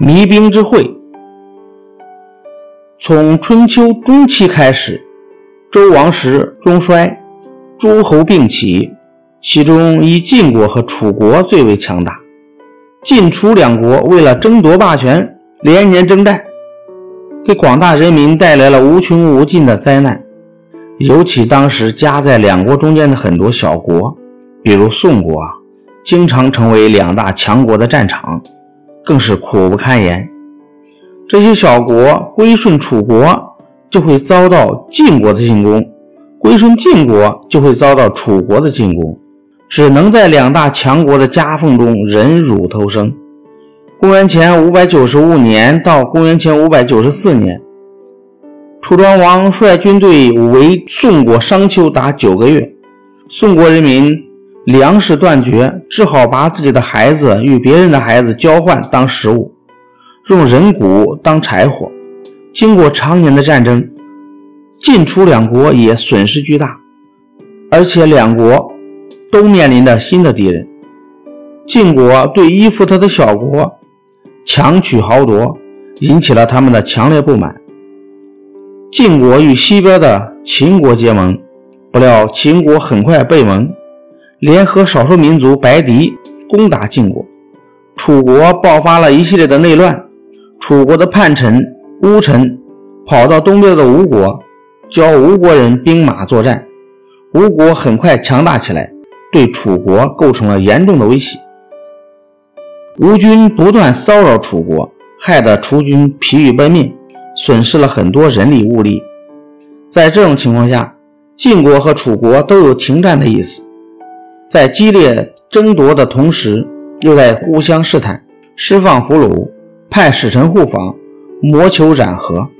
弭兵之会，从春秋中期开始，周王室中衰，诸侯并起，其中以晋国和楚国最为强大。晋楚两国为了争夺霸权，连年征战，给广大人民带来了无穷无尽的灾难。尤其当时夹在两国中间的很多小国，比如宋国，经常成为两大强国的战场。更是苦不堪言。这些小国归顺楚国，就会遭到晋国的进攻；归顺晋国，就会遭到楚国的进攻。只能在两大强国的夹缝中忍辱偷生。公元前五百九十五年到公元前五百九十四年，楚庄王率军队围宋国商丘达九个月，宋国人民。粮食断绝，只好把自己的孩子与别人的孩子交换当食物，用人骨当柴火。经过常年的战争，晋楚两国也损失巨大，而且两国都面临着新的敌人。晋国对依附他的小国强取豪夺，引起了他们的强烈不满。晋国与西边的秦国结盟，不料秦国很快被盟。联合少数民族白狄攻打晋国，楚国爆发了一系列的内乱。楚国的叛臣乌臣跑到东边的吴国，教吴国人兵马作战。吴国很快强大起来，对楚国构成了严重的威胁。吴军不断骚扰楚国，害得楚军疲于奔命，损失了很多人力物力。在这种情况下，晋国和楚国都有停战的意思。在激烈争夺的同时，又在互相试探，释放俘虏，派使臣互访，谋求染和。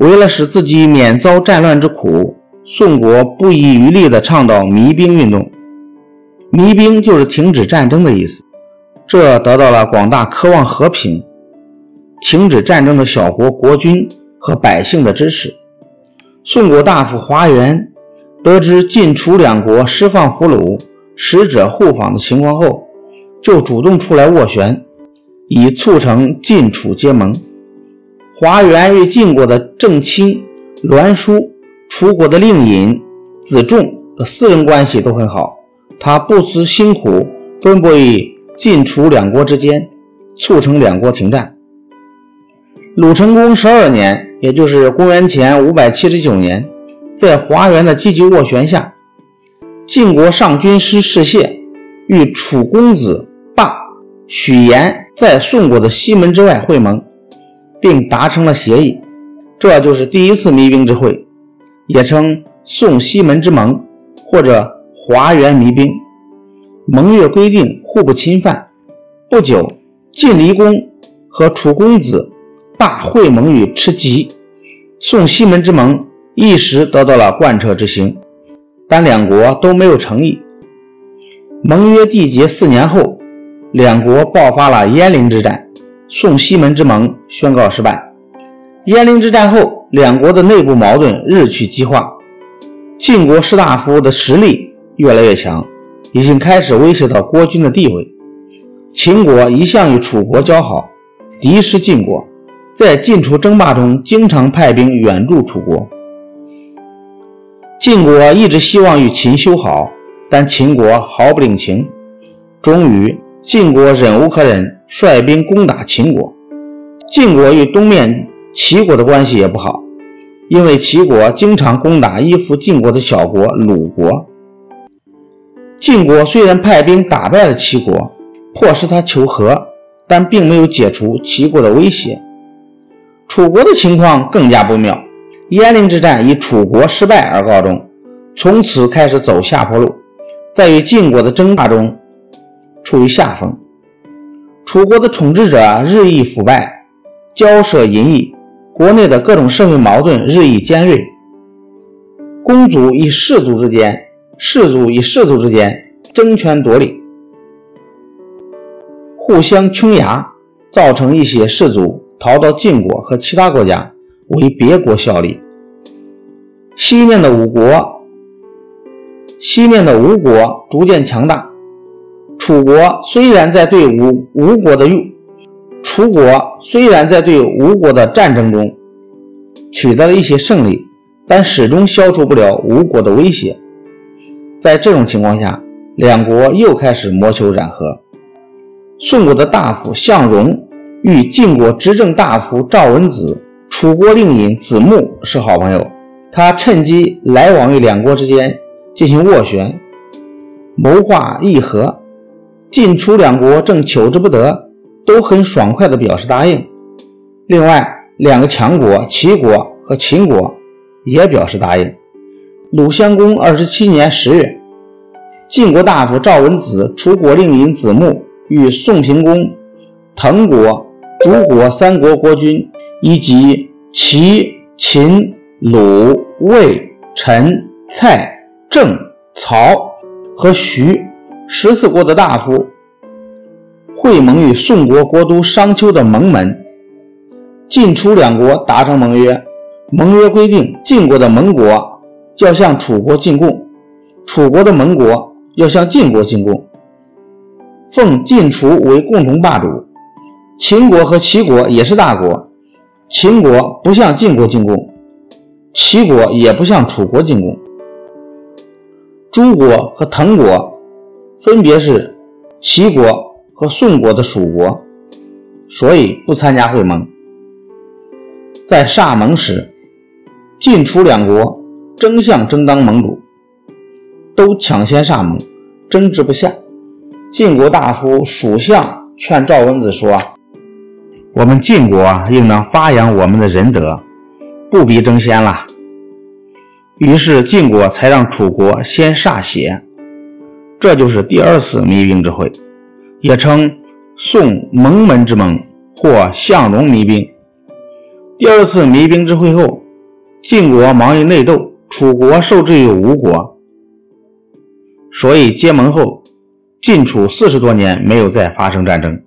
为了使自己免遭战乱之苦，宋国不遗余力地倡导弭兵运动。弭兵就是停止战争的意思，这得到了广大渴望和平、停止战争的小国国君和百姓的支持。宋国大夫华元。得知晋楚两国释放俘虏、使者互访的情况后，就主动出来斡旋，以促成晋楚结盟。华元与晋国的正卿栾书、楚国的令尹子仲的私人关系都很好，他不辞辛苦奔波于晋楚两国之间，促成两国停战。鲁成公十二年，也就是公元前五百七十九年。在华元的积极斡旋下，晋国上军师士燮与楚公子霸、许延在宋国的西门之外会盟，并达成了协议。这就是第一次弭兵之会，也称宋西门之盟或者华元弭兵。盟约规定互不侵犯。不久，晋离公和楚公子霸会盟于赤棘，宋西门之盟。一时得到了贯彻执行，但两国都没有诚意。盟约缔结四年后，两国爆发了鄢陵之战，宋西门之盟宣告失败。鄢陵之战后，两国的内部矛盾日趋激化，晋国士大夫的实力越来越强，已经开始威胁到国君的地位。秦国一向与楚国交好，敌视晋国，在晋楚争霸中经常派兵援助楚国。晋国一直希望与秦修好，但秦国毫不领情。终于，晋国忍无可忍，率兵攻打秦国。晋国与东面齐国的关系也不好，因为齐国经常攻打依附晋国的小国鲁国。晋国虽然派兵打败了齐国，迫使他求和，但并没有解除齐国的威胁。楚国的情况更加不妙。鄢陵之战以楚国失败而告终，从此开始走下坡路，在与晋国的争霸中处于下风。楚国的统治者日益腐败，骄奢淫逸，国内的各种社会矛盾日益尖锐。公族与士族之间，士族与士族之间争权夺利，互相倾轧，造成一些士族逃到晋国和其他国家。为别国效力。西面的五国，西面的吴国逐渐强大。楚国虽然在对吴吴国的楚国虽然在对吴国的战争中取得了一些胜利，但始终消除不了吴国的威胁。在这种情况下，两国又开始谋求染和。宋国的大夫向荣与晋国执政大夫赵文子、楚国令尹子木是好朋友，他趁机来往于两国之间进行斡旋，谋划议和。晋楚两国正求之不得，都很爽快地表示答应。另外，两个强国齐国和秦国也表示答应。鲁襄公二十七年十月，晋国大夫赵文子、楚国令尹子木。与宋平公、滕国、诸国三国国君，以及齐、秦、鲁、魏、陈、蔡、郑、曹和徐十四国的大夫会盟与宋国国都商丘的盟门，晋楚两国达成盟约。盟约规定，晋国的盟国要向楚国进贡，楚国的盟国要向晋国进贡。奉晋楚为共同霸主，秦国和齐国也是大国，秦国不向晋国进贡，齐国也不向楚国进贡。诸国和滕国分别是齐国和宋国的属国，所以不参加会盟。在厦盟时，晋楚两国争相争当盟主，都抢先厦盟，争执不下。晋国大夫蜀相劝赵文子说：“我们晋国应当发扬我们的仁德，不必争先了。”于是晋国才让楚国先歃血，这就是第二次弭兵之会，也称宋蒙门之盟或相戎弭兵。第二次弭兵之会后，晋国忙于内斗，楚国受制于吴国，所以结盟后。晋楚四十多年没有再发生战争。